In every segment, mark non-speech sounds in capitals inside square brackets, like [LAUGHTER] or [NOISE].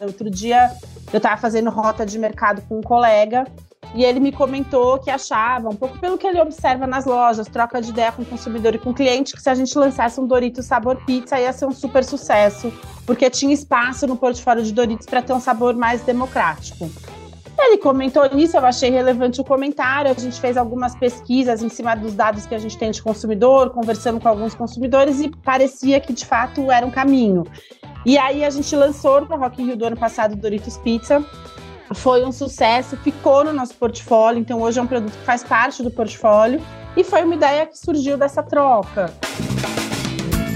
Outro dia eu estava fazendo rota de mercado com um colega e ele me comentou que achava, um pouco pelo que ele observa nas lojas, troca de ideia com o consumidor e com o cliente, que se a gente lançasse um Doritos sabor pizza ia ser um super sucesso, porque tinha espaço no portfólio de Doritos para ter um sabor mais democrático. Ele comentou nisso, eu achei relevante o comentário. A gente fez algumas pesquisas em cima dos dados que a gente tem de consumidor, conversando com alguns consumidores e parecia que de fato era um caminho. E aí a gente lançou no Rock in Rio do ano passado o Doritos Pizza. Foi um sucesso, ficou no nosso portfólio, então hoje é um produto que faz parte do portfólio e foi uma ideia que surgiu dessa troca.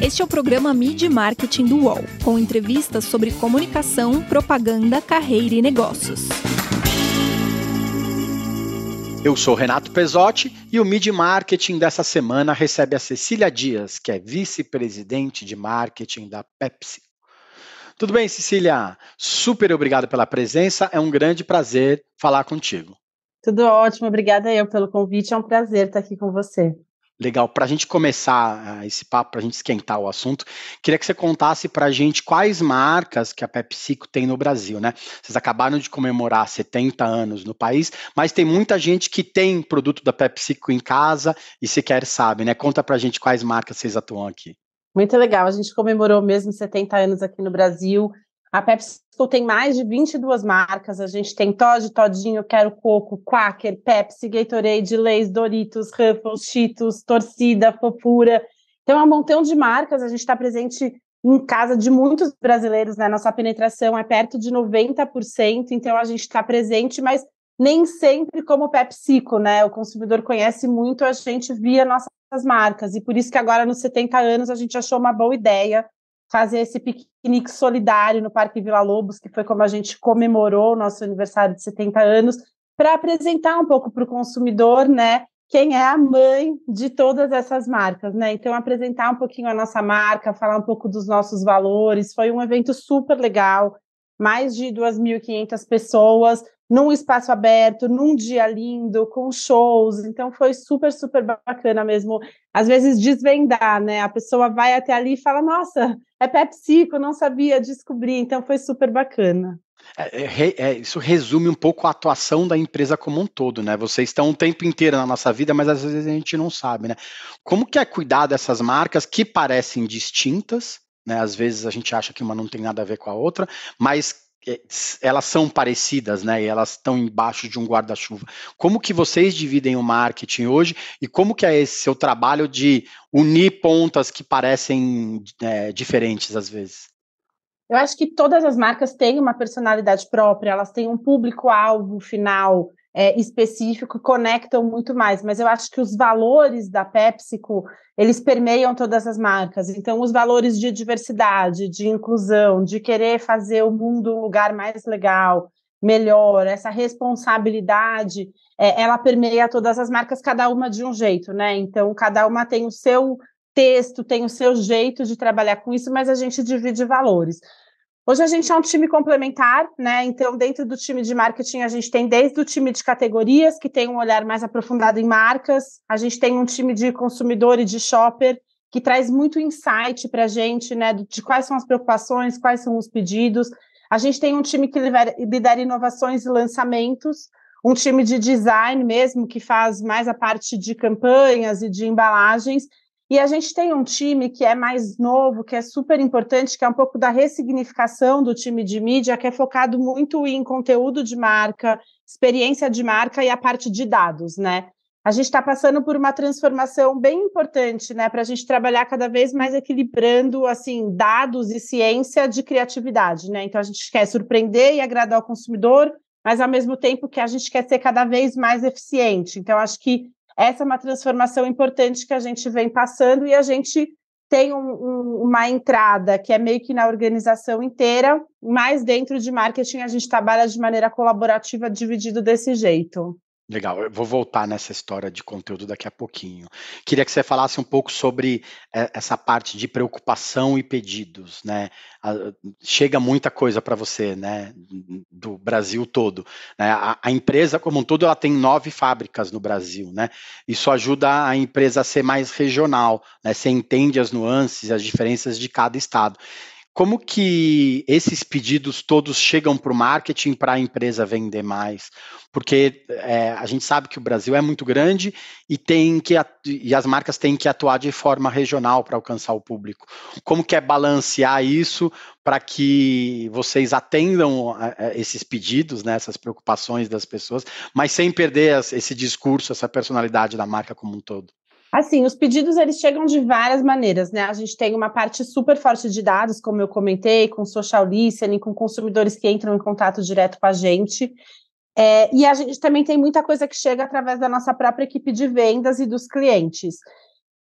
Este é o programa Mid Marketing do UOL, com entrevistas sobre comunicação, propaganda, carreira e negócios. Eu sou Renato Pesotti e o Mid Marketing dessa semana recebe a Cecília Dias, que é vice-presidente de marketing da Pepsi. Tudo bem, Cecília? Super obrigado pela presença. É um grande prazer falar contigo. Tudo ótimo, obrigada eu pelo convite. É um prazer estar aqui com você. Legal. Para a gente começar uh, esse papo, para a gente esquentar o assunto, queria que você contasse para a gente quais marcas que a PepsiCo tem no Brasil, né? Vocês acabaram de comemorar 70 anos no país, mas tem muita gente que tem produto da PepsiCo em casa e sequer sabe, né? Conta para a gente quais marcas vocês atuam aqui. Muito legal. A gente comemorou mesmo 70 anos aqui no Brasil. A PepsiCo tem mais de 22 marcas. A gente tem Todd, Todinho, Quero Coco, Quaker, Pepsi, Gatorade, Lay's, Doritos, Ruffles, Cheetos, Torcida, Fofura. Então, é um montão de marcas. A gente está presente em casa de muitos brasileiros, né? Nossa penetração é perto de 90%, então a gente está presente, mas nem sempre como PepsiCo, né? O consumidor conhece muito a gente via nossas marcas, e por isso que agora, nos 70 anos, a gente achou uma boa ideia fazer esse piquenique solidário no Parque Vila Lobos, que foi como a gente comemorou o nosso aniversário de 70 anos, para apresentar um pouco para o consumidor, né, quem é a mãe de todas essas marcas, né? Então, apresentar um pouquinho a nossa marca, falar um pouco dos nossos valores. Foi um evento super legal, mais de 2.500 pessoas, num espaço aberto, num dia lindo, com shows. Então foi super, super bacana mesmo. Às vezes desvendar, né? A pessoa vai até ali e fala: Nossa, é PepsiCo, não sabia descobrir. Então foi super bacana. É, é, é, isso resume um pouco a atuação da empresa como um todo, né? Vocês estão o tempo inteiro na nossa vida, mas às vezes a gente não sabe, né? Como que é cuidar dessas marcas que parecem distintas, né? Às vezes a gente acha que uma não tem nada a ver com a outra, mas elas são parecidas, né? E elas estão embaixo de um guarda-chuva. Como que vocês dividem o marketing hoje e como que é esse seu trabalho de unir pontas que parecem é, diferentes às vezes? Eu acho que todas as marcas têm uma personalidade própria, elas têm um público-alvo final é, específico conectam muito mais. Mas eu acho que os valores da PepsiCo, eles permeiam todas as marcas. Então, os valores de diversidade, de inclusão, de querer fazer o mundo um lugar mais legal, melhor, essa responsabilidade, é, ela permeia todas as marcas, cada uma de um jeito, né? Então, cada uma tem o seu texto, tem o seu jeito de trabalhar com isso, mas a gente divide valores. Hoje a gente é um time complementar, né? Então, dentro do time de marketing, a gente tem desde o time de categorias, que tem um olhar mais aprofundado em marcas, a gente tem um time de consumidor e de shopper, que traz muito insight para a gente, né? De quais são as preocupações, quais são os pedidos. A gente tem um time que lidera inovações e lançamentos, um time de design mesmo, que faz mais a parte de campanhas e de embalagens, e a gente tem um time que é mais novo, que é super importante, que é um pouco da ressignificação do time de mídia, que é focado muito em conteúdo de marca, experiência de marca e a parte de dados, né? A gente está passando por uma transformação bem importante, né, para a gente trabalhar cada vez mais equilibrando assim dados e ciência de criatividade, né? Então a gente quer surpreender e agradar o consumidor, mas ao mesmo tempo que a gente quer ser cada vez mais eficiente. Então acho que essa é uma transformação importante que a gente vem passando e a gente tem um, um, uma entrada que é meio que na organização inteira, mas dentro de marketing a gente trabalha de maneira colaborativa, dividido desse jeito. Legal, eu vou voltar nessa história de conteúdo daqui a pouquinho. Queria que você falasse um pouco sobre eh, essa parte de preocupação e pedidos, né? Chega muita coisa para você, né? Do Brasil todo. Né? A, a, empresa como um todo, ela tem nove fábricas no Brasil, né? Isso ajuda a empresa a ser mais regional, né? Você entende as nuances, as diferenças de cada estado. Como que esses pedidos todos chegam para o marketing para a empresa vender mais? Porque é, a gente sabe que o Brasil é muito grande e tem que e as marcas têm que atuar de forma regional para alcançar o público. Como que é balancear isso para que vocês atendam a, a esses pedidos, né, essas preocupações das pessoas, mas sem perder esse discurso, essa personalidade da marca como um todo? Assim, os pedidos eles chegam de várias maneiras, né? A gente tem uma parte super forte de dados, como eu comentei, com social listening, com consumidores que entram em contato direto com a gente. É, e a gente também tem muita coisa que chega através da nossa própria equipe de vendas e dos clientes.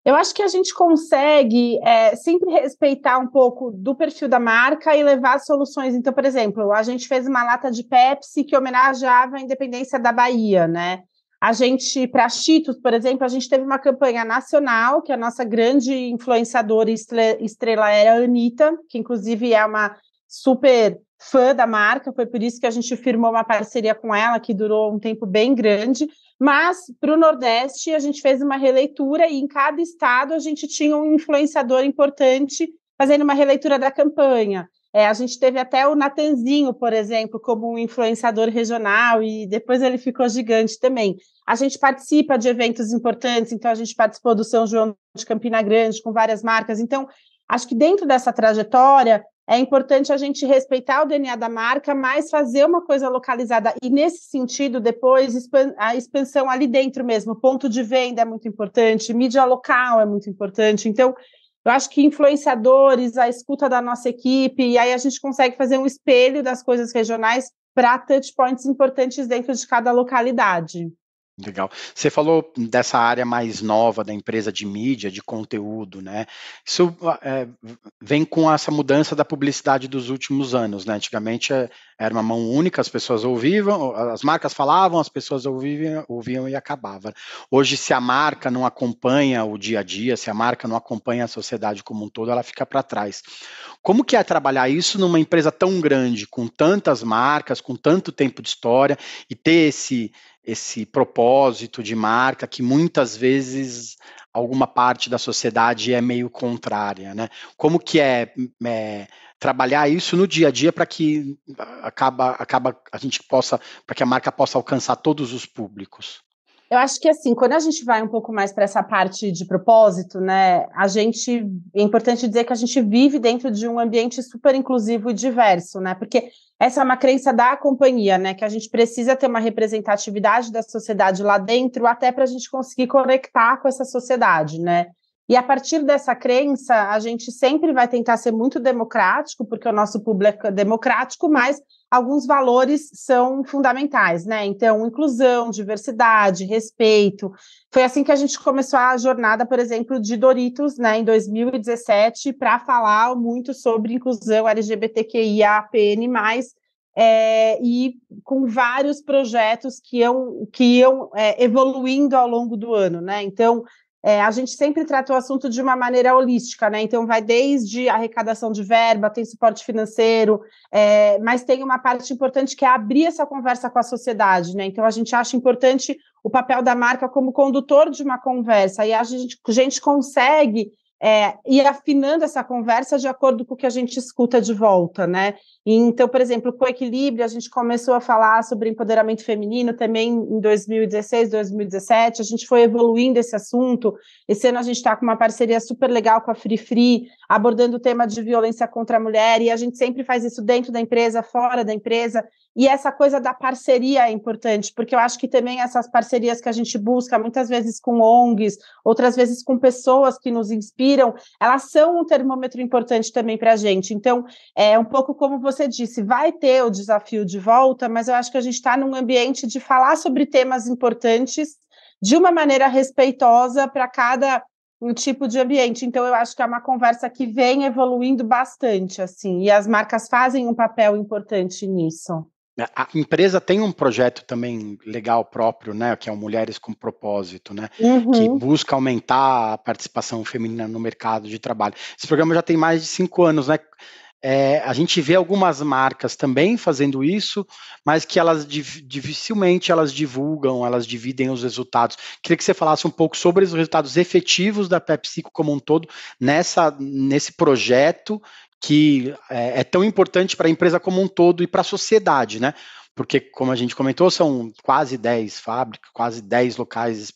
Eu acho que a gente consegue é, sempre respeitar um pouco do perfil da marca e levar soluções. Então, por exemplo, a gente fez uma lata de Pepsi que homenageava a independência da Bahia, né? A gente, para Cheetos, por exemplo, a gente teve uma campanha nacional, que a nossa grande influenciadora estrela era a Anitta, que inclusive é uma super fã da marca, foi por isso que a gente firmou uma parceria com ela, que durou um tempo bem grande. Mas para o Nordeste, a gente fez uma releitura e em cada estado a gente tinha um influenciador importante fazendo uma releitura da campanha. É, a gente teve até o Natanzinho, por exemplo, como um influenciador regional, e depois ele ficou gigante também. A gente participa de eventos importantes, então a gente participou do São João de Campina Grande com várias marcas. Então, acho que dentro dessa trajetória é importante a gente respeitar o DNA da marca, mas fazer uma coisa localizada. E nesse sentido, depois, a expansão ali dentro mesmo, ponto de venda é muito importante, mídia local é muito importante. Então, eu acho que influenciadores, a escuta da nossa equipe, e aí a gente consegue fazer um espelho das coisas regionais para touchpoints importantes dentro de cada localidade. Legal. Você falou dessa área mais nova da empresa de mídia, de conteúdo, né? Isso é, vem com essa mudança da publicidade dos últimos anos, né? Antigamente é, era uma mão única, as pessoas ouviam, as marcas falavam, as pessoas ouviam, ouviam e acabava. Hoje, se a marca não acompanha o dia a dia, se a marca não acompanha a sociedade como um todo, ela fica para trás. Como que é trabalhar isso numa empresa tão grande, com tantas marcas, com tanto tempo de história e ter esse esse propósito de marca que muitas vezes alguma parte da sociedade é meio contrária, né? Como que é, é trabalhar isso no dia a dia para que acaba, acaba a gente possa, para que a marca possa alcançar todos os públicos? Eu acho que assim, quando a gente vai um pouco mais para essa parte de propósito, né, a gente é importante dizer que a gente vive dentro de um ambiente super inclusivo e diverso, né? Porque essa é uma crença da companhia, né? Que a gente precisa ter uma representatividade da sociedade lá dentro, até para a gente conseguir conectar com essa sociedade, né? E a partir dessa crença, a gente sempre vai tentar ser muito democrático, porque o nosso público é democrático, mas alguns valores são fundamentais, né? Então, inclusão, diversidade, respeito. Foi assim que a gente começou a jornada, por exemplo, de Doritos, né, em 2017, para falar muito sobre inclusão LGBTQIAPN+, é, e com vários projetos que iam, que iam é, evoluindo ao longo do ano, né? Então, é, a gente sempre trata o assunto de uma maneira holística, né? Então, vai desde arrecadação de verba, tem suporte financeiro, é, mas tem uma parte importante que é abrir essa conversa com a sociedade, né? Então, a gente acha importante o papel da marca como condutor de uma conversa, e a gente, a gente consegue é, ir afinando essa conversa de acordo com o que a gente escuta de volta, né? Então, por exemplo, com o Equilíbrio, a gente começou a falar sobre empoderamento feminino também em 2016, 2017, a gente foi evoluindo esse assunto. Esse ano a gente está com uma parceria super legal com a Free Free, abordando o tema de violência contra a mulher, e a gente sempre faz isso dentro da empresa, fora da empresa, e essa coisa da parceria é importante, porque eu acho que também essas parcerias que a gente busca, muitas vezes com ONGs, outras vezes com pessoas que nos inspiram, elas são um termômetro importante também para a gente. Então, é um pouco como você disse, vai ter o desafio de volta, mas eu acho que a gente está num ambiente de falar sobre temas importantes de uma maneira respeitosa para cada um tipo de ambiente. Então, eu acho que é uma conversa que vem evoluindo bastante, assim, e as marcas fazem um papel importante nisso. Né, a empresa tem um projeto também legal próprio, né, que é o Mulheres com Propósito, né, uhum. que busca aumentar a participação feminina no mercado de trabalho. Esse programa já tem mais de cinco anos, né? É, a gente vê algumas marcas também fazendo isso, mas que elas dificilmente elas divulgam, elas dividem os resultados. Queria que você falasse um pouco sobre os resultados efetivos da PepsiCo como um todo nessa nesse projeto que é, é tão importante para a empresa como um todo e para a sociedade, né? Porque, como a gente comentou, são quase 10 fábricas, quase 10 locais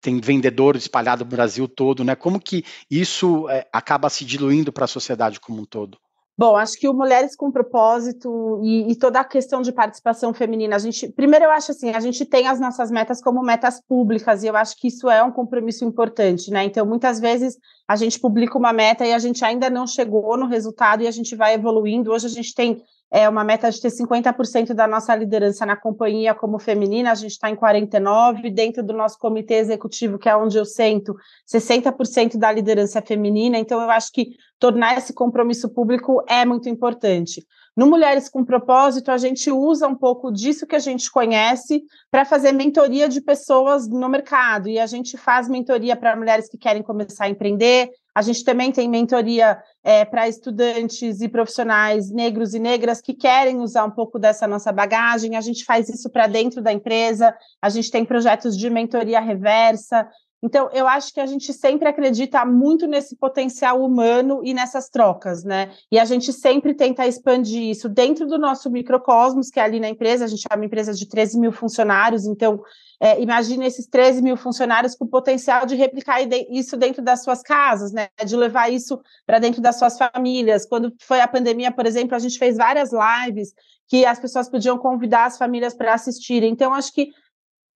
tem vendedor espalhado no Brasil todo, né? Como que isso é, acaba se diluindo para a sociedade como um todo? Bom, acho que o Mulheres com Propósito e, e, toda a questão de participação feminina, a gente, primeiro eu acho assim, a gente tem as nossas metas como metas públicas e eu acho que isso é um compromisso importante, né? Então, muitas vezes a gente publica uma meta e a gente ainda não chegou no resultado e a gente vai evoluindo. Hoje a gente tem é uma meta de ter 50% da nossa liderança na companhia como feminina, a gente está em 49%, dentro do nosso comitê executivo, que é onde eu sento, 60% da liderança é feminina, então eu acho que tornar esse compromisso público é muito importante. No Mulheres com Propósito, a gente usa um pouco disso que a gente conhece para fazer mentoria de pessoas no mercado, e a gente faz mentoria para mulheres que querem começar a empreender, a gente também tem mentoria é, para estudantes e profissionais negros e negras que querem usar um pouco dessa nossa bagagem. A gente faz isso para dentro da empresa, a gente tem projetos de mentoria reversa. Então, eu acho que a gente sempre acredita muito nesse potencial humano e nessas trocas, né? E a gente sempre tenta expandir isso dentro do nosso microcosmos, que é ali na empresa, a gente é uma empresa de 13 mil funcionários, então é, imagine esses 13 mil funcionários com o potencial de replicar isso dentro das suas casas, né? De levar isso para dentro das suas famílias. Quando foi a pandemia, por exemplo, a gente fez várias lives que as pessoas podiam convidar as famílias para assistirem. Então, acho que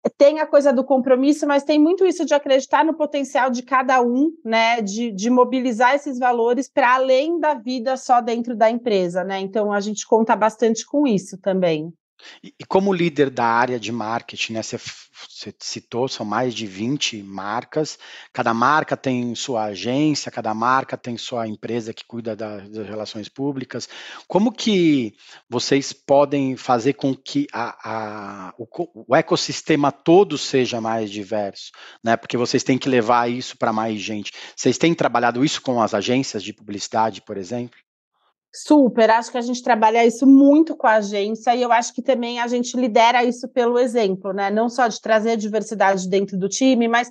tem a coisa do compromisso, mas tem muito isso de acreditar no potencial de cada um, né? De, de mobilizar esses valores para além da vida só dentro da empresa, né? Então a gente conta bastante com isso também. E, como líder da área de marketing, né, você, você, citou, são mais de 20 marcas, cada marca tem sua agência, cada marca tem sua empresa que cuida da, das relações públicas. Como que vocês podem fazer com que a, a, o, o, ecossistema todo seja mais diverso? Né? Porque vocês têm que levar isso para mais gente. Vocês têm trabalhado isso com as agências de publicidade, por exemplo? Super, acho que a gente trabalha isso muito com a agência e eu acho que também a gente lidera isso pelo exemplo, né? Não só de trazer diversidade dentro do time, mas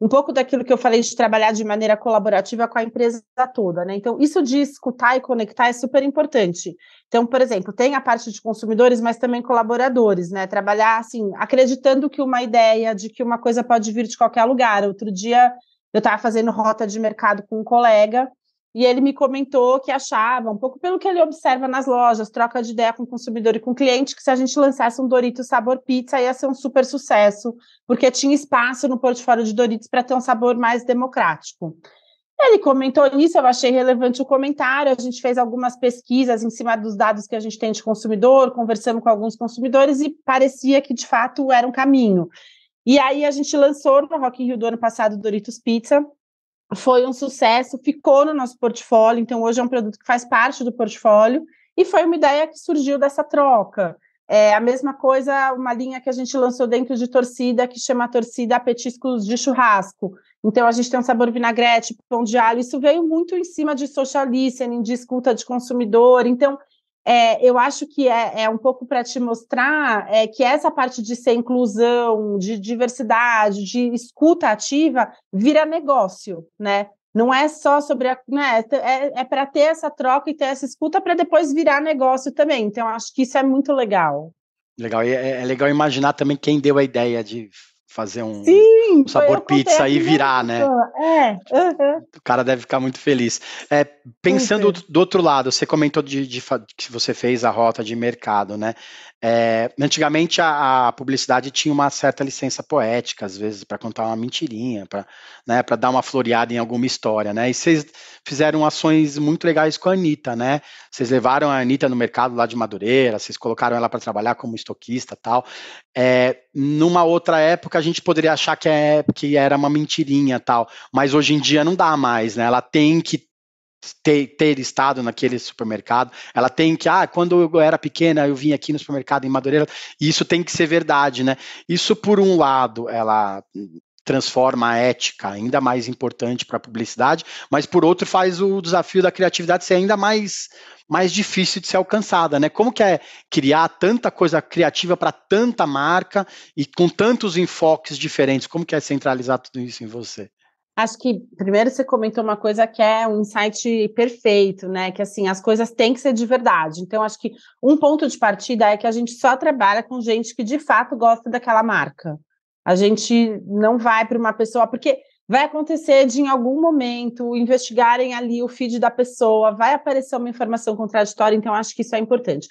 um pouco daquilo que eu falei de trabalhar de maneira colaborativa com a empresa toda, né? Então, isso de escutar e conectar é super importante. Então, por exemplo, tem a parte de consumidores, mas também colaboradores, né? Trabalhar assim, acreditando que uma ideia de que uma coisa pode vir de qualquer lugar. Outro dia eu estava fazendo rota de mercado com um colega e ele me comentou que achava, um pouco pelo que ele observa nas lojas, troca de ideia com o consumidor e com o cliente, que se a gente lançasse um Doritos sabor pizza ia ser um super sucesso, porque tinha espaço no portfólio de Doritos para ter um sabor mais democrático. Ele comentou isso, eu achei relevante o comentário. A gente fez algumas pesquisas em cima dos dados que a gente tem de consumidor, conversamos com alguns consumidores e parecia que de fato era um caminho. E aí a gente lançou no Rock in Rio do ano passado Doritos Pizza, foi um sucesso, ficou no nosso portfólio, então hoje é um produto que faz parte do portfólio, e foi uma ideia que surgiu dessa troca. É a mesma coisa, uma linha que a gente lançou dentro de torcida, que chama Torcida Petiscos de Churrasco. Então, a gente tem um sabor vinagrete, pão de alho. Isso veio muito em cima de social listening, de escuta de consumidor. Então, é, eu acho que é, é um pouco para te mostrar é, que essa parte de ser inclusão, de diversidade, de escuta ativa, vira negócio, né? Não é só sobre a. Né, é, é para ter essa troca e ter essa escuta para depois virar negócio também. Então, acho que isso é muito legal. Legal. E é, é legal imaginar também quem deu a ideia de fazer um, Sim, um sabor pizza e virar, né? É, uhum. O cara deve ficar muito feliz. É, pensando do, do, outro lado, você comentou de, de, que você fez a rota de mercado, né? É, antigamente a, a, publicidade tinha uma certa licença poética, às vezes, para contar uma mentirinha, para né, dar uma floreada em alguma história, né? E vocês fizeram ações muito legais com a Anitta, né? Vocês levaram a Anitta no mercado lá de Madureira, vocês colocaram ela para trabalhar como estoquista tal. É, numa outra época a gente poderia achar que, é, que era uma mentirinha tal, mas hoje em dia não dá mais, né? Ela tem que ter, ter, estado naquele supermercado, ela tem que, ah, quando eu era pequena, eu vim aqui no supermercado em Madureira, e isso tem que ser verdade, né? Isso, por um lado, ela transforma a ética ainda mais importante para a publicidade, mas por outro faz o desafio da criatividade ser ainda mais mais difícil de ser alcançada, né? Como que é criar tanta coisa criativa para tanta marca e com tantos enfoques diferentes? Como que é centralizar tudo isso em você? Acho que primeiro você comentou uma coisa que é um insight perfeito, né? Que assim, as coisas têm que ser de verdade. Então, acho que um ponto de partida é que a gente só trabalha com gente que de fato gosta daquela marca. A gente não vai para uma pessoa, porque vai acontecer de em algum momento investigarem ali o feed da pessoa, vai aparecer uma informação contraditória, então acho que isso é importante.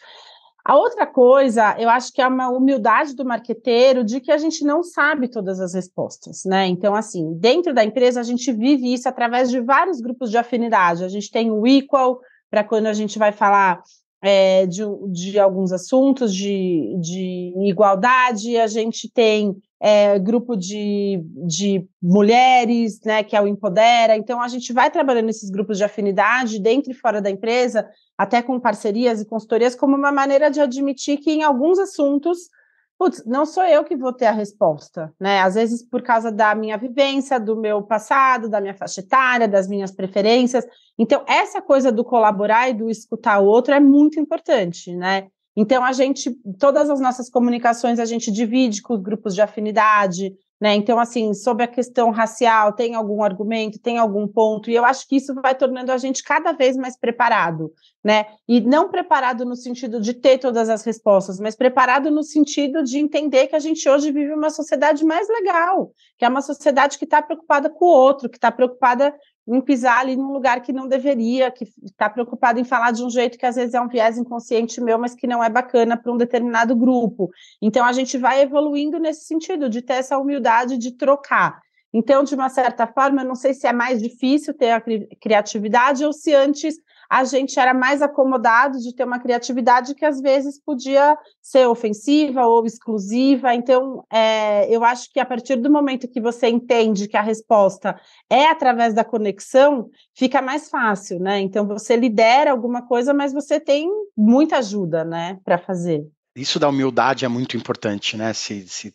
A outra coisa, eu acho que é uma humildade do marqueteiro de que a gente não sabe todas as respostas, né? Então, assim, dentro da empresa, a gente vive isso através de vários grupos de afinidade. A gente tem o Equal, para quando a gente vai falar é, de, de, alguns assuntos de, de igualdade, a gente tem é, grupo de, de mulheres, né, que é o Empodera. Então, a gente vai trabalhando nesses grupos de afinidade, dentro e fora da empresa, até com parcerias e consultorias, como uma maneira de admitir que em alguns assuntos, putz, não sou eu que vou ter a resposta, né? Às vezes por causa da minha vivência, do meu passado, da minha faixa etária, das minhas preferências. Então, essa coisa do colaborar e do escutar o outro é muito importante, né? Então, a gente, todas as nossas comunicações, a gente divide com os grupos de afinidade, né? Então, assim, sobre a questão racial, tem algum argumento, tem algum ponto, e eu acho que isso vai tornando a gente cada vez mais preparado, né? E não preparado no sentido de ter todas as respostas, mas preparado no sentido de entender que a gente hoje vive uma sociedade mais legal, que é uma sociedade que está preocupada com o outro, que está preocupada em pisar ali num lugar que não deveria, que está preocupado em falar de um jeito que às vezes é um viés inconsciente meu, mas que não é bacana para um determinado grupo. Então a gente vai evoluindo nesse sentido, de ter essa humildade de trocar. Então, de uma certa forma, eu não sei se é mais difícil ter a criatividade ou se antes a gente era mais acomodado de ter uma criatividade que às vezes podia ser ofensiva ou exclusiva. Então, é, eu acho que a partir do momento que você entende que a resposta é através da conexão, fica mais fácil, né? Então, você lidera alguma coisa, mas você tem muita ajuda, né, para fazer. Isso da humildade é muito importante, né? Se, se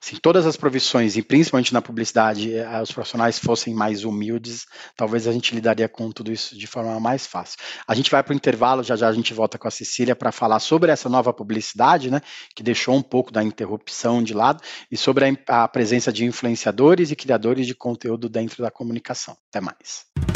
se todas as profissões, e principalmente na publicidade, eh, os profissionais fossem mais humildes, talvez a gente lidaria com tudo isso de forma mais fácil. A gente vai para o intervalo, já já a gente volta com a Cecília para falar sobre essa nova publicidade, né, que deixou um pouco da interrupção de lado, e sobre a, a presença de influenciadores e criadores de conteúdo dentro da comunicação. Até mais.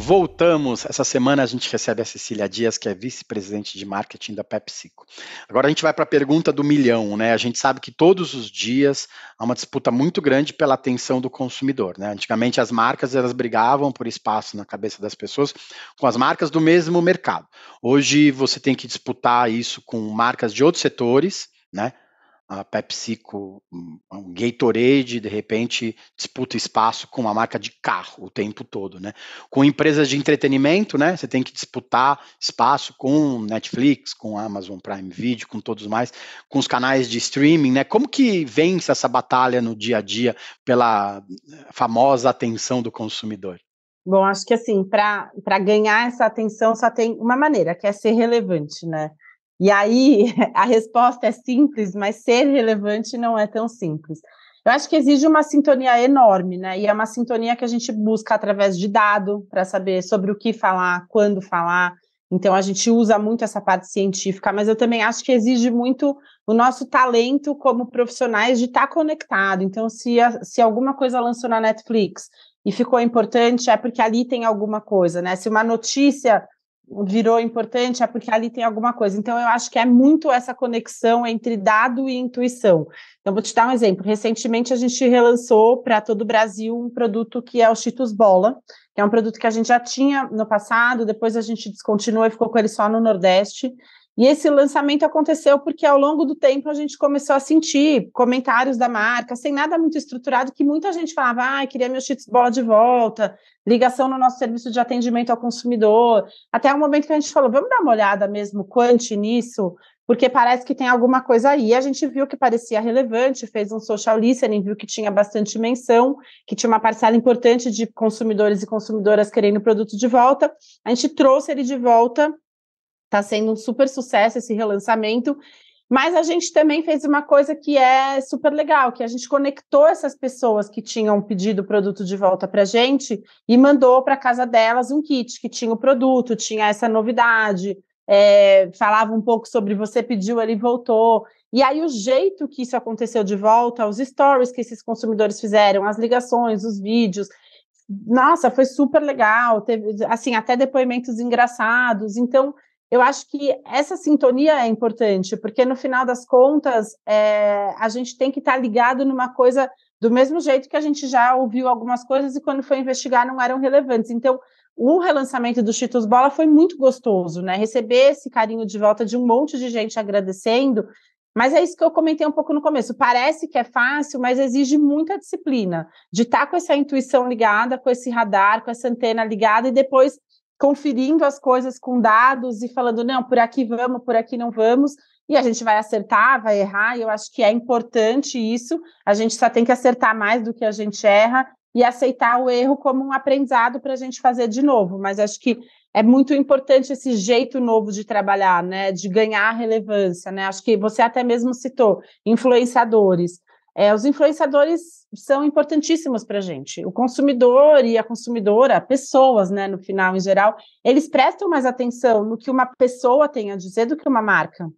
Voltamos. Essa semana a gente recebe a Cecília Dias, que é vice-presidente de marketing da PepsiCo. Agora a gente vai para a pergunta do milhão, né? A gente sabe que todos os dias há uma disputa muito grande pela atenção do consumidor, né? Antigamente as marcas elas brigavam por espaço na cabeça das pessoas com as marcas do mesmo mercado. Hoje você tem que disputar isso com marcas de outros setores, né? A PepsiCo, um Gatorade, de repente disputa espaço com uma marca de carro o tempo todo, né? Com empresas de entretenimento, né? Você tem que disputar espaço com Netflix, com Amazon Prime Video, com todos mais, com os canais de streaming, né? Como que vence essa batalha no dia a dia pela famosa atenção do consumidor? Bom, acho que assim, para ganhar essa atenção só tem uma maneira, que é ser relevante, né? E aí [LAUGHS] a resposta é simples, mas ser relevante não é tão simples. Eu acho que exige uma sintonia enorme, né? E é uma sintonia que a gente busca através de dado para saber sobre o que falar, quando falar. Então a gente usa muito essa parte científica, mas eu também acho que exige muito o nosso talento como profissionais de estar tá conectado. Então, se, a, se alguma coisa lançou na Netflix e ficou importante, é porque ali tem alguma coisa, né? Se uma notícia virou importante é porque ali tem alguma coisa. Então, eu acho que é muito essa conexão entre dado e intuição. Então, vou te dar um exemplo. Recentemente, a gente relançou para todo o Brasil um produto que é o Cheetos Bola, que é um produto que a gente já tinha no passado, depois a gente descontinuou e ficou com ele só no Nordeste. E esse lançamento aconteceu porque ao longo do tempo a gente começou a sentir comentários da marca, sem nada muito estruturado, que muita gente falava, ah, queria meu cheats bola de volta, ligação no nosso serviço de atendimento ao consumidor. Até o momento que a gente falou, vamos dar uma olhada mesmo, quanto nisso, porque parece que tem alguma coisa aí. A gente viu que parecia relevante, fez um social listening, viu que tinha bastante menção, que tinha uma parcela importante de consumidores e consumidoras querendo o produto de volta. A gente trouxe ele de volta Está sendo um super sucesso esse relançamento. Mas a gente também fez uma coisa que é super legal, que a gente conectou essas pessoas que tinham pedido o produto de volta para a gente e mandou para casa delas um kit que tinha o produto, tinha essa novidade, é, falava um pouco sobre você pediu, ele voltou. E aí o jeito que isso aconteceu de volta, os stories que esses consumidores fizeram, as ligações, os vídeos, nossa, foi super legal, teve assim até depoimentos engraçados. Então eu acho que essa sintonia é importante, porque no final das contas, é, a gente tem que estar tá ligado numa coisa do mesmo jeito que a gente já ouviu algumas coisas e quando foi investigar não eram relevantes. Então, o relançamento do Cheetos Bola foi muito gostoso, né? Receber esse carinho de volta de um monte de gente agradecendo, mas é isso que eu comentei um pouco no começo. Parece que é fácil, mas exige muita disciplina de estar tá com essa intuição ligada, com esse radar, com essa antena ligada e depois conferindo as coisas com dados e falando, não, por aqui vamos, por aqui não vamos, e a gente vai acertar, vai errar, e eu acho que é importante isso, a gente só tem que acertar mais do que a gente erra e aceitar o erro como um aprendizado para a gente fazer de novo, mas acho que é muito importante esse jeito novo de trabalhar, né, de ganhar relevância, né, acho que você até mesmo citou influenciadores, é, os influenciadores são importantíssimos para a gente. O consumidor e a consumidora, pessoas, né, no final, em geral, eles prestam mais atenção no que uma pessoa tem a dizer do que uma marca.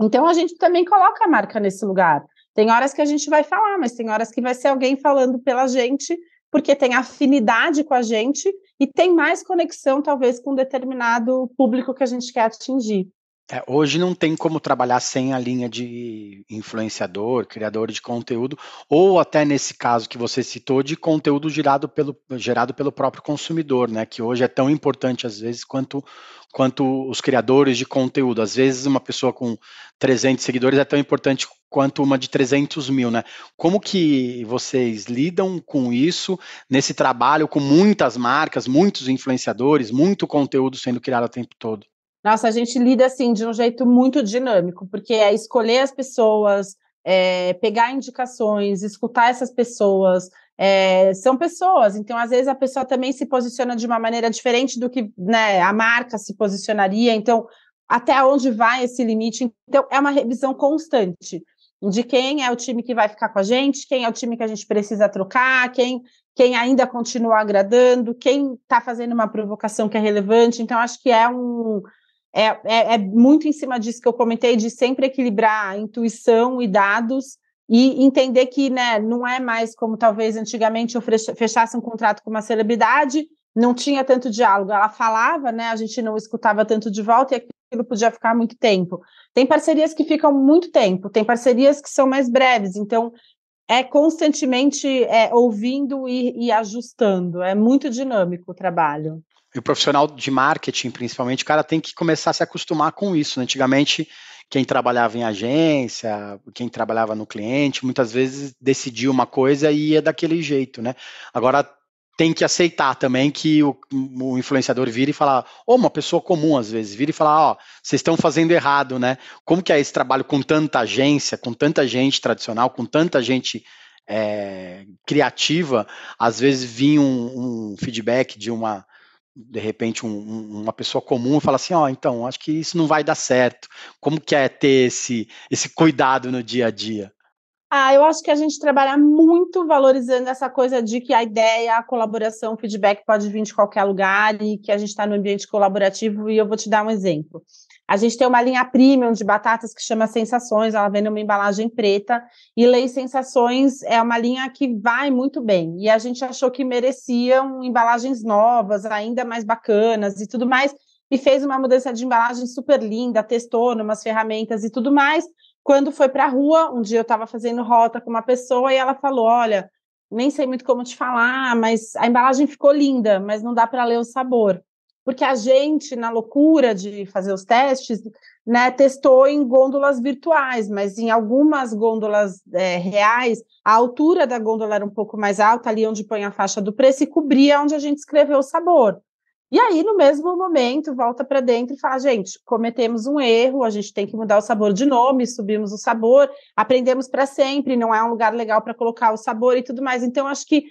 Então, a gente também coloca a marca nesse lugar. Tem horas que a gente vai falar, mas tem horas que vai ser alguém falando pela gente, porque tem afinidade com a gente e tem mais conexão, talvez, com um determinado público que a gente quer atingir. É, hoje não tem como trabalhar sem a linha de influenciador, criador de conteúdo, ou até nesse caso que você citou, de conteúdo gerado pelo, gerado pelo próprio consumidor, né? Que hoje é tão importante às vezes quanto, quanto os criadores de conteúdo. Às vezes uma pessoa com 300 seguidores é tão importante quanto uma de 300 mil, né? Como que vocês lidam com isso nesse trabalho com muitas marcas, muitos influenciadores, muito conteúdo sendo criado o tempo todo? Nossa, a gente lida assim de um jeito muito dinâmico, porque é escolher as pessoas, é, pegar indicações, escutar essas pessoas. É, são pessoas, então às vezes a pessoa também se posiciona de uma maneira diferente do que né, a marca se posicionaria. Então, até onde vai esse limite? Então, é uma revisão constante de quem é o time que vai ficar com a gente, quem é o time que a gente precisa trocar, quem, quem ainda continua agradando, quem está fazendo uma provocação que é relevante. Então, acho que é um, é, é, é, muito em cima disso que eu comentei, de sempre equilibrar intuição e dados e entender que né, não é mais como talvez antigamente eu fechasse um contrato com uma celebridade, não tinha tanto diálogo, ela falava, né, a gente não escutava tanto de volta e aquilo podia ficar muito tempo. Tem parcerias que ficam muito tempo, tem parcerias que são mais breves, então é constantemente é, ouvindo e, e ajustando, é muito dinâmico o trabalho. E o profissional de marketing, principalmente, o cara tem que começar a se acostumar com isso. Né? Antigamente, quem trabalhava em agência, quem trabalhava no cliente, muitas vezes decidia uma coisa e ia daquele jeito, né? Agora tem que aceitar também que o, o influenciador vira e fala, ou uma pessoa comum às vezes, vira e fala, ó, oh, vocês estão fazendo errado, né? Como que é esse trabalho com tanta agência, com tanta gente tradicional, com tanta gente é, criativa, às vezes vinha um, um feedback de uma de repente um, uma pessoa comum fala assim, ó, oh, então acho que isso não vai dar certo. Como que é ter esse esse cuidado no dia a dia? Ah, eu acho que a gente trabalha muito valorizando essa coisa de que a ideia, a colaboração, o feedback pode vir de qualquer lugar e que a gente está no ambiente colaborativo. E eu vou te dar um exemplo. A gente tem uma linha premium de batatas que chama Sensações, ela vem numa embalagem preta, e Lei Sensações é uma linha que vai muito bem. E a gente achou que mereciam embalagens novas, ainda mais bacanas e tudo mais, e fez uma mudança de embalagem super linda, testou umas ferramentas e tudo mais. Quando foi para a rua, um dia eu estava fazendo rota com uma pessoa e ela falou: Olha, nem sei muito como te falar, mas a embalagem ficou linda, mas não dá para ler o sabor. Porque a gente, na loucura de fazer os testes, né, testou em gôndolas virtuais, mas em algumas gôndolas é, reais, a altura da gôndola era um pouco mais alta, ali onde põe a faixa do preço, e cobria onde a gente escreveu o sabor. E aí, no mesmo momento, volta para dentro e fala: gente, cometemos um erro, a gente tem que mudar o sabor de nome, subimos o sabor, aprendemos para sempre, não é um lugar legal para colocar o sabor e tudo mais. Então, acho que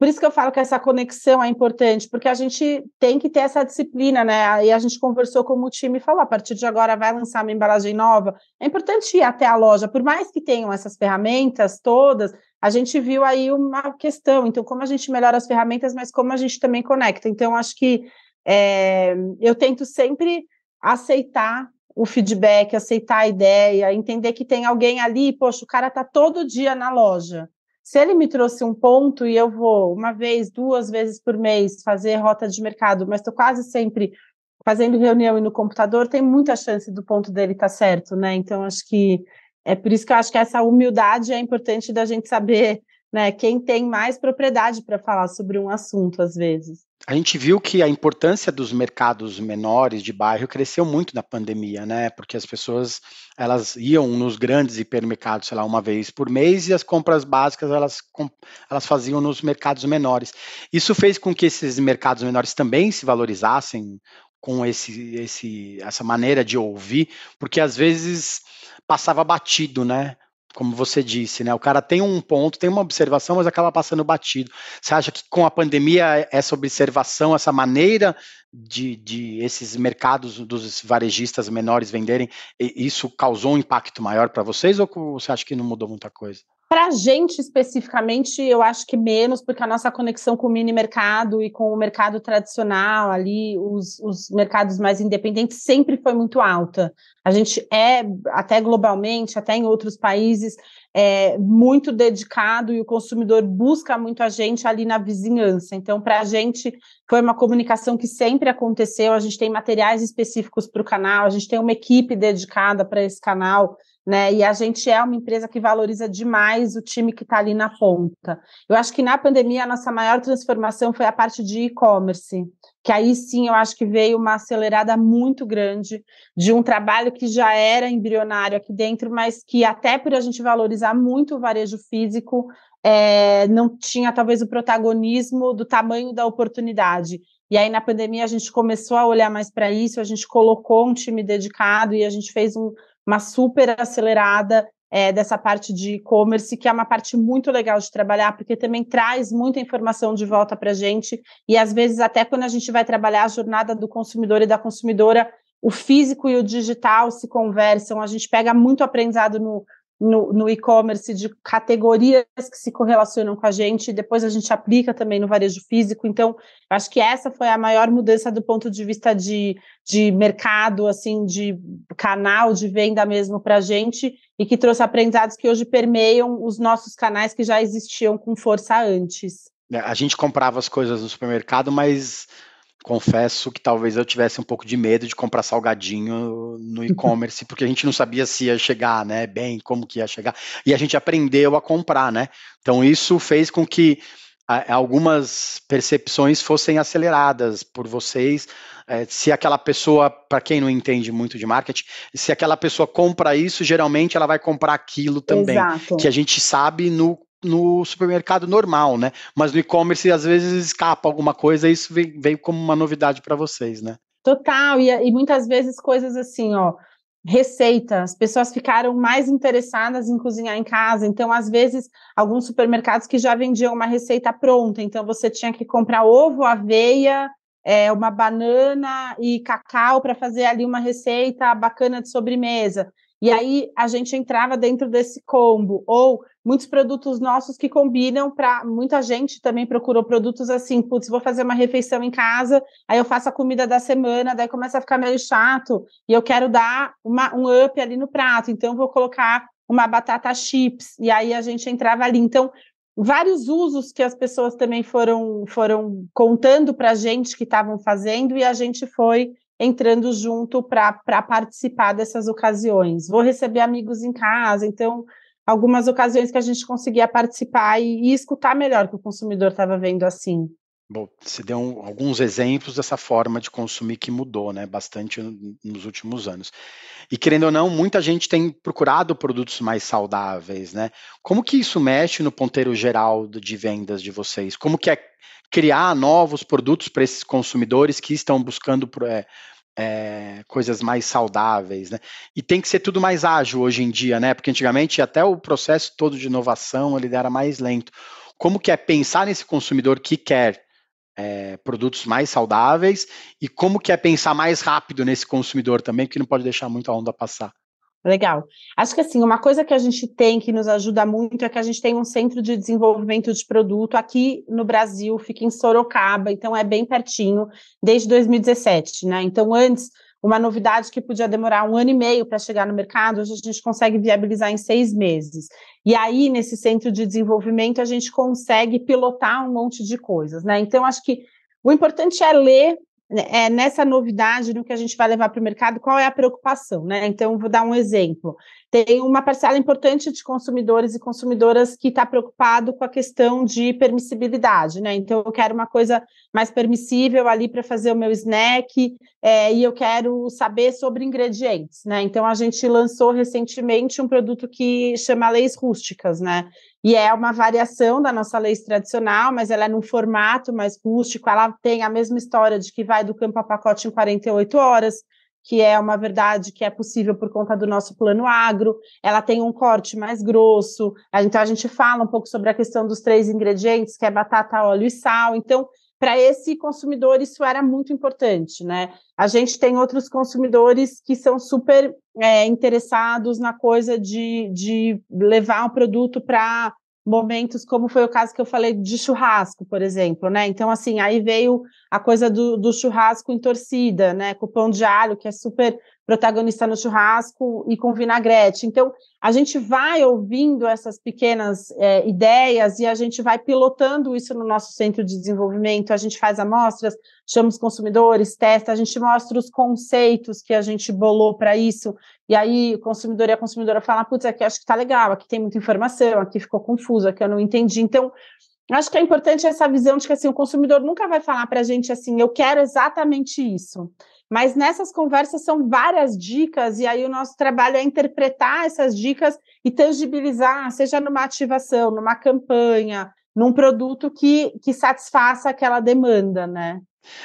por isso que eu falo que essa conexão é importante, porque a gente tem que ter essa disciplina, né? E a gente conversou com o time e falou: a partir de agora vai lançar uma embalagem nova. É importante ir até a loja, por mais que tenham essas ferramentas todas, a gente viu aí uma questão. Então, como a gente melhora as ferramentas, mas como a gente também conecta. Então, acho que é, eu tento sempre aceitar o feedback, aceitar a ideia, entender que tem alguém ali, poxa, o cara está todo dia na loja se ele me trouxe um ponto e eu vou uma vez, duas vezes por mês fazer rota de mercado, mas estou quase sempre fazendo reunião e no computador, tem muita chance do ponto dele estar tá certo, né? Então, acho que é por isso que eu acho que essa humildade é importante da gente saber né, quem tem mais propriedade para falar sobre um assunto, às vezes. A gente viu que a importância dos mercados menores de bairro cresceu muito na pandemia, né? Porque as pessoas elas iam nos grandes hipermercados, sei lá, uma vez por mês e as compras básicas elas, elas faziam nos mercados menores. Isso fez com que esses mercados menores também se valorizassem com esse, esse, essa maneira de ouvir, porque às vezes passava batido, né? Como você disse, né? O cara tem um ponto, tem uma observação, mas acaba passando batido. Você acha que com a pandemia, essa observação, essa maneira de, de esses mercados dos varejistas menores venderem, isso causou um impacto maior para vocês ou você acha que não mudou muita coisa? Para a gente especificamente, eu acho que menos, porque a nossa conexão com o mini mercado e com o mercado tradicional, ali, os, os mercados mais independentes, sempre foi muito alta. A gente é, até globalmente, até em outros países, é, muito dedicado e o consumidor busca muito a gente ali na vizinhança. Então, para a gente, foi uma comunicação que sempre aconteceu. A gente tem materiais específicos para o canal, a gente tem uma equipe dedicada para esse canal né? E a gente é uma empresa que valoriza demais o time que está ali na ponta. Eu acho que na pandemia a nossa maior transformação foi a parte de e-commerce, que aí sim eu acho que veio uma acelerada muito grande de um trabalho que já era embrionário aqui dentro, mas que até por a gente valorizar muito o varejo físico, é, não tinha talvez o protagonismo do tamanho da oportunidade. E aí, na pandemia, a gente começou a olhar mais para isso, a gente colocou um time dedicado e a gente fez um, uma super acelerada é, dessa parte de e-commerce, que é uma parte muito legal de trabalhar, porque também traz muita informação de volta para a gente, e às vezes, até quando a gente vai trabalhar a jornada do consumidor e da consumidora, o físico e o digital se conversam, a gente pega muito aprendizado no, no, no e-commerce de categorias que se correlacionam com a gente, depois a gente aplica também no varejo físico. Então, acho que essa foi a maior mudança do ponto de vista de, de mercado, assim, de canal de venda mesmo para a gente, e que trouxe aprendizados que hoje permeiam os nossos canais que já existiam com força antes. É, a gente comprava as coisas no supermercado, mas confesso que talvez eu tivesse um pouco de medo de comprar salgadinho no e-commerce, porque a gente não sabia se ia chegar, né, bem, como que ia chegar, e a gente aprendeu a comprar, né? Então isso fez com que algumas percepções fossem aceleradas por vocês. É, se aquela pessoa, para quem não entende muito de marketing, se aquela pessoa compra isso, geralmente ela vai comprar aquilo também, Exato. que a gente sabe no no supermercado normal, né? Mas no e-commerce às vezes escapa alguma coisa e isso veio, como uma novidade para vocês, né? Total, e, e muitas vezes coisas assim, ó, receita, as pessoas ficaram mais interessadas em cozinhar em casa, então às vezes alguns supermercados que já vendiam uma receita pronta, então você tinha que comprar ovo, aveia, é, uma banana e cacau para fazer ali uma receita bacana de sobremesa. E aí a gente entrava dentro desse combo, ou muitos produtos nossos que combinam para. Muita gente também procurou produtos assim, putz, vou fazer uma refeição em casa, aí eu faço a comida da semana, daí começa a ficar meio chato, e eu quero dar uma, um up ali no prato, então vou colocar uma batata chips, e aí a gente entrava ali. Então, vários usos que as pessoas também foram, foram contando para a gente que estavam fazendo, e a gente foi entrando junto para participar dessas ocasiões. Vou receber amigos em casa, então algumas ocasiões que a gente conseguia participar e, e escutar melhor que o consumidor estava vendo assim. Bom, você deu um, alguns exemplos dessa forma de consumir que mudou, né, bastante nos últimos anos. E querendo ou não, muita gente tem procurado produtos mais saudáveis, né? Como que isso mexe no ponteiro geral de vendas de vocês? Como que é criar novos produtos para esses consumidores que estão buscando é, é, coisas mais saudáveis, né? E tem que ser tudo mais ágil hoje em dia, né? Porque antigamente até o processo todo de inovação ele era mais lento. Como que é pensar nesse consumidor que quer é, produtos mais saudáveis e como que é pensar mais rápido nesse consumidor também, que não pode deixar muito a onda passar. Legal. Acho que assim, uma coisa que a gente tem que nos ajuda muito é que a gente tem um centro de desenvolvimento de produto aqui no Brasil, fica em Sorocaba, então é bem pertinho, desde 2017, né? Então, antes uma novidade que podia demorar um ano e meio para chegar no mercado, hoje a gente consegue viabilizar em seis meses. E aí, nesse centro de desenvolvimento, a gente consegue pilotar um monte de coisas, né? Então, acho que o importante é ler é, nessa novidade, no que a gente vai levar para o mercado, qual é a preocupação, né? Então, vou dar um exemplo. Tem uma parcela importante de consumidores e consumidoras que está preocupado com a questão de permissibilidade, né? Então, eu quero uma coisa mais permissível ali para fazer o meu snack, é, e eu quero saber sobre ingredientes, né? Então, a gente lançou recentemente um produto que chama Leis Rústicas, né? E é uma variação da nossa lei tradicional, mas ela é num formato mais rústico, ela tem a mesma história de que vai do campo a pacote em 48 horas, que é uma verdade que é possível por conta do nosso plano agro, ela tem um corte mais grosso, então a gente fala um pouco sobre a questão dos três ingredientes, que é batata, óleo e sal, então para esse consumidor isso era muito importante, né? A gente tem outros consumidores que são super é, interessados na coisa de, de levar um produto para momentos como foi o caso que eu falei de churrasco, por exemplo, né? Então, assim, aí veio a coisa do, do churrasco em torcida, né? Pão de alho, que é super protagonista no churrasco e com vinagrete. Então, a gente vai ouvindo essas pequenas é, ideias e a gente vai pilotando isso no nosso centro de desenvolvimento. A gente faz amostras, chama os consumidores, testa, a gente mostra os conceitos que a gente bolou para isso. E aí o consumidor e a consumidora falam: putz, aqui acho que está legal, aqui tem muita informação, aqui ficou confuso, aqui eu não entendi. Então, acho que é importante essa visão de que assim, o consumidor nunca vai falar para a gente assim, eu quero exatamente isso. Mas nessas conversas são várias dicas, e aí o nosso trabalho é interpretar essas dicas e tangibilizar, seja numa ativação, numa campanha, num produto que, que satisfaça aquela demanda, né?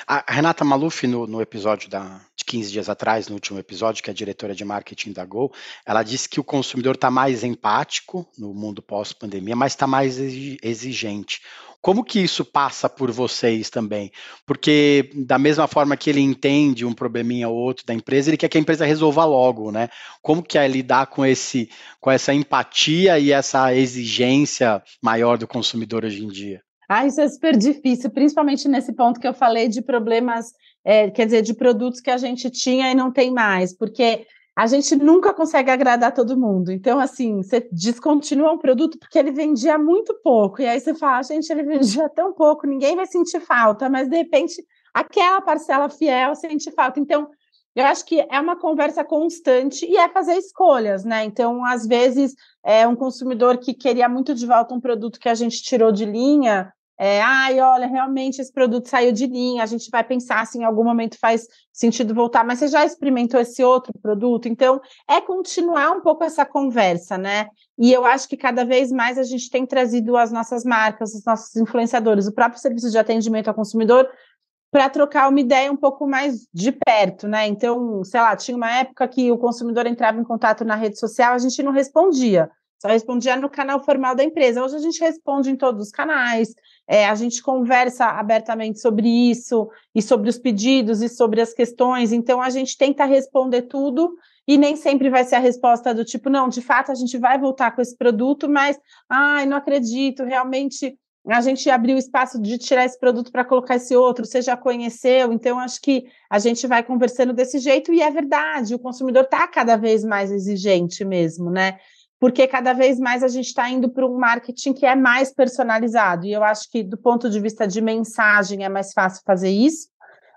A Renata Maluf, no, no episódio da, de 15 dias atrás, no último episódio, que é diretora de marketing da Gol, ela disse que o consumidor está mais empático no mundo pós-pandemia, mas está mais exigente. Como que isso passa por vocês também? Porque da mesma forma que ele entende um probleminha ou outro da empresa, ele quer que a empresa resolva logo, né? Como que é lidar com esse com essa empatia e essa exigência maior do consumidor hoje em dia? Ah, isso é super difícil, principalmente nesse ponto que eu falei de problemas, é, quer dizer, de produtos que a gente tinha e não tem mais, porque a gente nunca consegue agradar todo mundo. Então, assim, você descontinua um produto porque ele vendia muito pouco. E aí você fala, gente, ele vendia [LAUGHS] tão pouco, ninguém vai sentir falta, mas de repente aquela parcela fiel sente falta. Então, eu acho que é uma conversa constante e é fazer escolhas, né? Então, às vezes, é um consumidor que queria muito de volta um produto que a gente tirou de linha, é, ai, olha, realmente esse produto saiu de linha, a gente vai pensar se em algum momento faz sentido voltar, mas você já experimentou esse outro produto? Então, é continuar um pouco essa conversa, né? E eu acho que cada vez mais a gente tem trazido as nossas marcas, os nossos influenciadores, o próprio serviço de atendimento ao consumidor, para trocar uma ideia um pouco mais de perto, né? Então, sei lá, tinha uma época que o consumidor entrava em contato na rede social, a gente não respondia. Só respondia no canal formal da empresa. Hoje a gente responde em todos os canais, é, a gente conversa abertamente sobre isso, e sobre os pedidos, e sobre as questões. Então, a gente tenta responder tudo, e nem sempre vai ser a resposta do tipo, não, de fato a gente vai voltar com esse produto, mas, ai, não acredito, realmente a gente abriu espaço de tirar esse produto para colocar esse outro, você já conheceu, então acho que a gente vai conversando desse jeito, e é verdade, o consumidor está cada vez mais exigente mesmo, né? Porque cada vez mais a gente está indo para um marketing que é mais personalizado. E eu acho que, do ponto de vista de mensagem, é mais fácil fazer isso.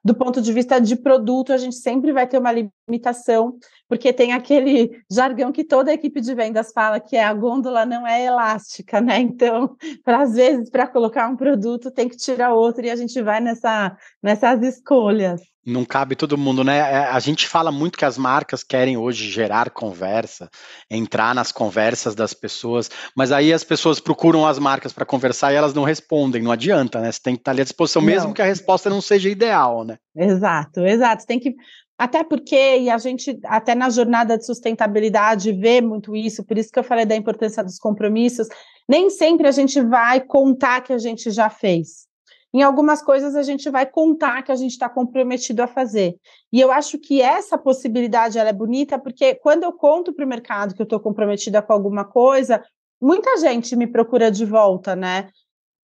Do ponto de vista de produto, a gente sempre vai ter uma limitação, porque tem aquele jargão que toda a equipe de vendas fala que é a gôndola não é elástica, né? Então, [LAUGHS] para às vezes para colocar um produto tem que tirar outro e a gente vai nessa nessas escolhas. Não cabe todo mundo, né? É, a gente fala muito que as marcas querem hoje gerar conversa, entrar nas conversas das pessoas, mas aí as pessoas procuram as marcas para conversar e elas não respondem, não adianta, né? Você tem que estar ali à disposição, não. mesmo que a resposta não seja ideal, né? Exato, exato. Tem que até porque, e a gente, até na jornada de sustentabilidade, vê muito isso, por isso que eu falei da importância dos compromissos. Nem sempre a gente vai contar que a gente já fez. Em algumas coisas a gente vai contar que a gente está comprometido a fazer. E eu acho que essa possibilidade ela é bonita, porque quando eu conto para o mercado que eu estou comprometida com alguma coisa, muita gente me procura de volta, né?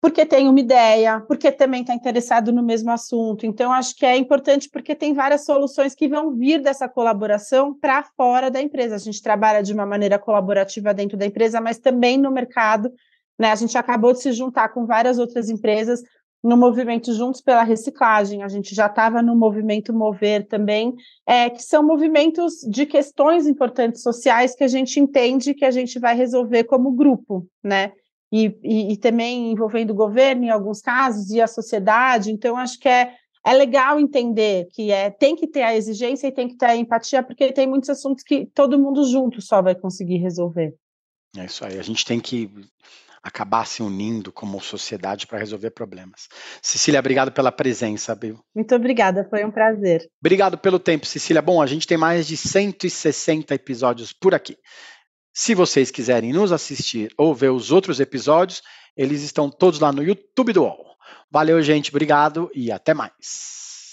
porque tem uma ideia, porque também está interessado no mesmo assunto. Então, acho que é importante porque tem várias soluções que vão vir dessa colaboração para fora da empresa. A gente trabalha de uma maneira colaborativa dentro da empresa, mas também no mercado. Né? A gente acabou de se juntar com várias outras empresas no movimento Juntos pela Reciclagem, a gente já estava no movimento Mover também, é, que são movimentos de questões importantes sociais que a gente entende que a gente vai resolver como grupo, né? e, e, e também envolvendo o governo em alguns casos e a sociedade. Então, acho que é, é legal entender que é, tem que ter a exigência e tem que ter a empatia, porque tem muitos assuntos que todo mundo junto só vai conseguir resolver. É isso aí. A gente tem que acabar se unindo como sociedade para resolver problemas. Cecília, obrigado pela presença, Bill. Muito obrigada, foi um prazer. Obrigado pelo tempo, Cecília. Bom, a gente tem mais de 160 episódios por aqui. Se vocês quiserem nos assistir ou ver os outros episódios, eles estão todos lá no YouTube do UOL. Valeu, gente, obrigado e até mais.